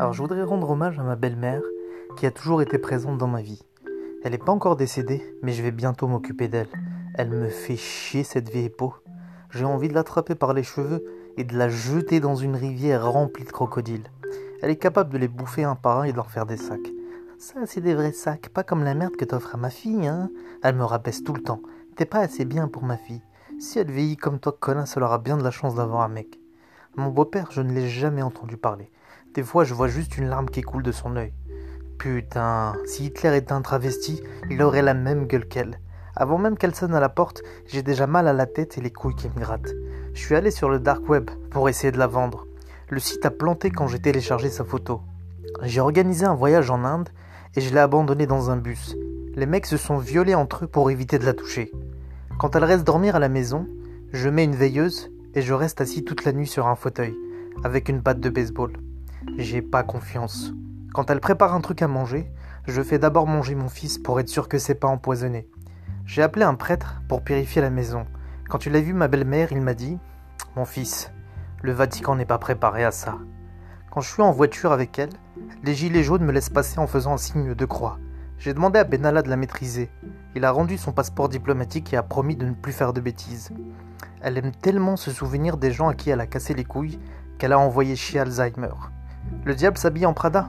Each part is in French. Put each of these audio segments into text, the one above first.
Alors je voudrais rendre hommage à ma belle-mère qui a toujours été présente dans ma vie. Elle n'est pas encore décédée, mais je vais bientôt m'occuper d'elle. Elle me fait chier cette vieille peau. J'ai envie de l'attraper par les cheveux et de la jeter dans une rivière remplie de crocodiles. Elle est capable de les bouffer un par un et d'en faire des sacs. Ça, c'est des vrais sacs, pas comme la merde que t'offres à ma fille, hein. Elle me rabaisse tout le temps. T'es pas assez bien pour ma fille. Si elle vieillit comme toi, connasse, elle aura bien de la chance d'avoir un mec. Mon beau-père, je ne l'ai jamais entendu parler. Des fois, je vois juste une larme qui coule de son œil. Putain, si Hitler était un travesti, il aurait la même gueule qu'elle. Avant même qu'elle sonne à la porte, j'ai déjà mal à la tête et les couilles qui me grattent. Je suis allé sur le dark web pour essayer de la vendre. Le site a planté quand j'ai téléchargé sa photo. J'ai organisé un voyage en Inde et je l'ai abandonnée dans un bus. Les mecs se sont violés entre eux pour éviter de la toucher. Quand elle reste dormir à la maison, je mets une veilleuse et je reste assis toute la nuit sur un fauteuil, avec une batte de baseball. J'ai pas confiance. Quand elle prépare un truc à manger, je fais d'abord manger mon fils pour être sûr que c'est pas empoisonné. J'ai appelé un prêtre pour purifier la maison. Quand il a vu ma belle-mère, il m'a dit Mon fils, le Vatican n'est pas préparé à ça. Quand je suis en voiture avec elle, les gilets jaunes me laissent passer en faisant un signe de croix. J'ai demandé à Benalla de la maîtriser. Il a rendu son passeport diplomatique et a promis de ne plus faire de bêtises. Elle aime tellement se souvenir des gens à qui elle a cassé les couilles qu'elle a envoyé chier Alzheimer. Le diable s'habille en Prada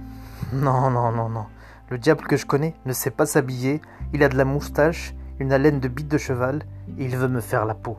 Non, non, non, non. Le diable que je connais ne sait pas s'habiller, il a de la moustache, une haleine de bite de cheval, et il veut me faire la peau.